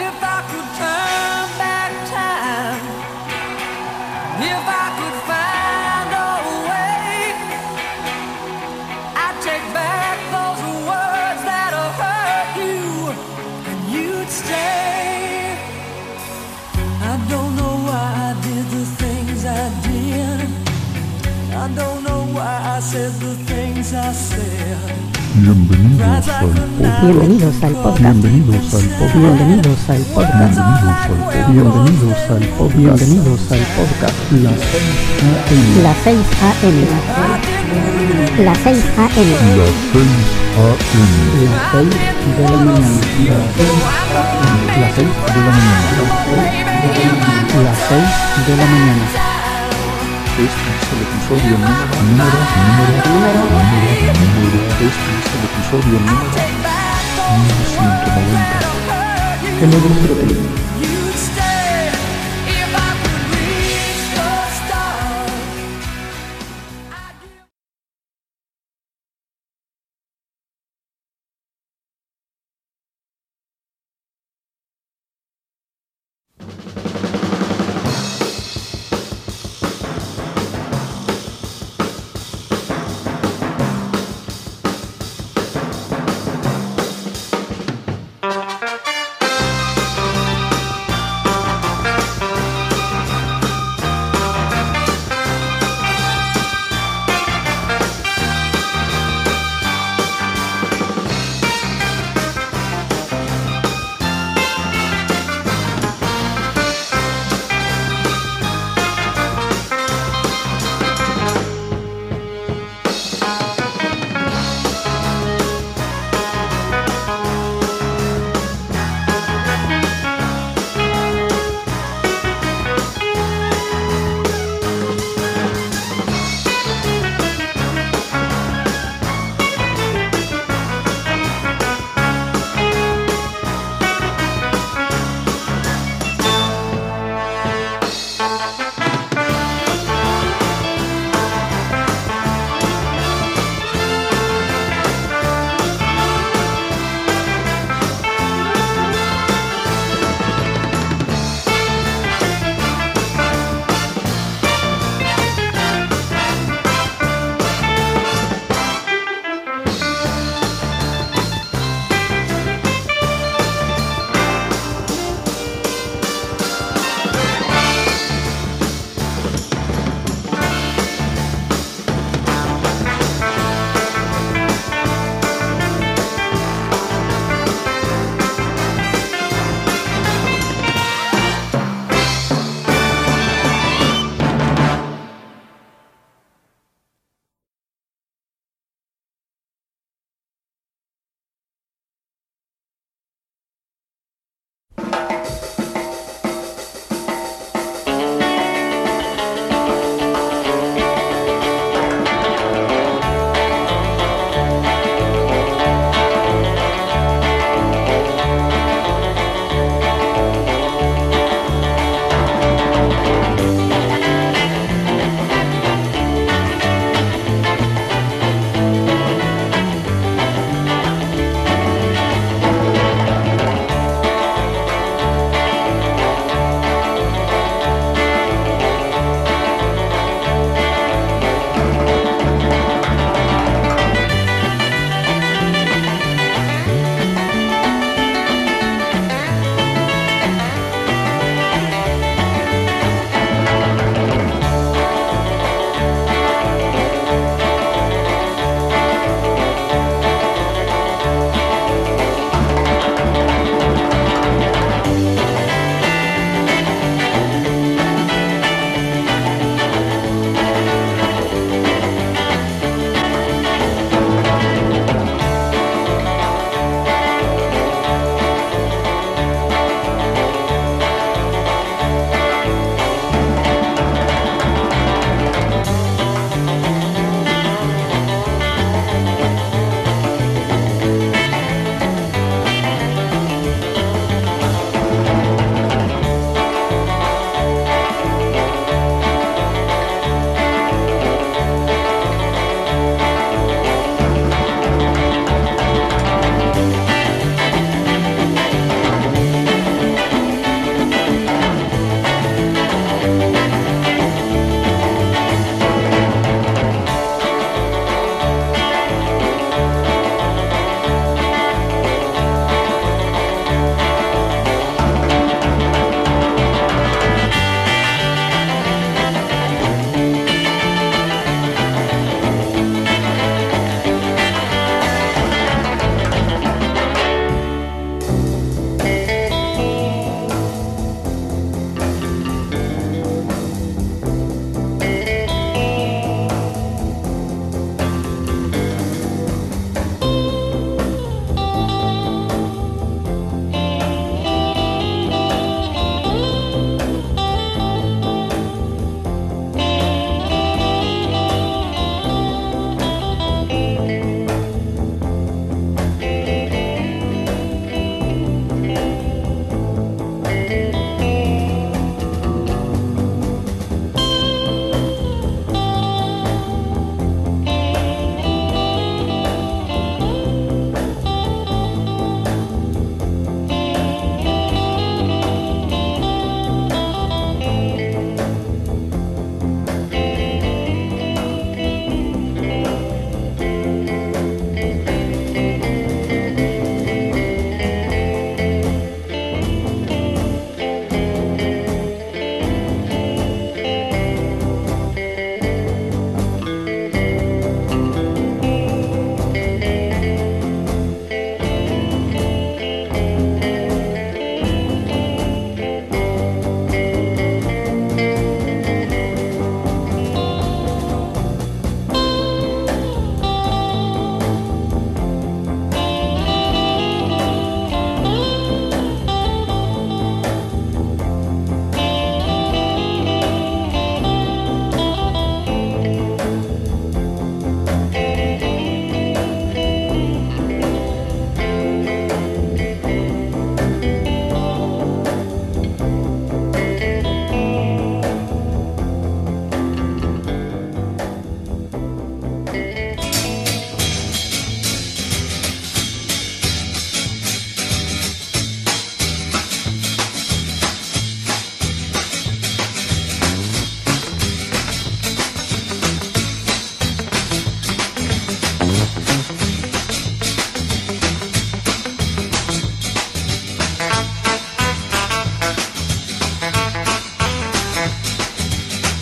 If I could turn Bienvenidos al podcast. Bienvenidos al podcast. Bienvenidos al podcast. Bienvenidos al podcast. Bienvenidos al podcast. Bienvenidos al podcast. Las 6 AM. Las 6 AM. Las 6 Las 6 AM. AM. Las 6 de la mañana. Las 6 de la mañana. Las 6 de la mañana. Este es el episodio número, número, número, número, número. Este es el episodio número 1190. En nuestro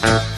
Uh-huh.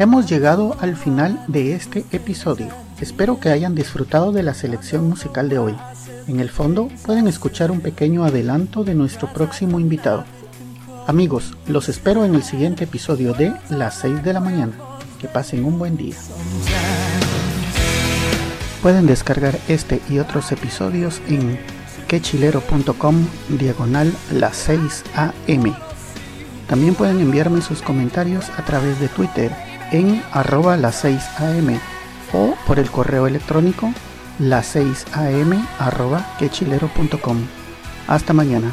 Hemos llegado al final de este episodio. Espero que hayan disfrutado de la selección musical de hoy. En el fondo pueden escuchar un pequeño adelanto de nuestro próximo invitado. Amigos, los espero en el siguiente episodio de Las 6 de la mañana. Que pasen un buen día. Pueden descargar este y otros episodios en quechilero.com diagonal las 6 am. También pueden enviarme sus comentarios a través de Twitter en arroba las 6 am o por el correo electrónico las 6 am arroba quechilero.com. Hasta mañana.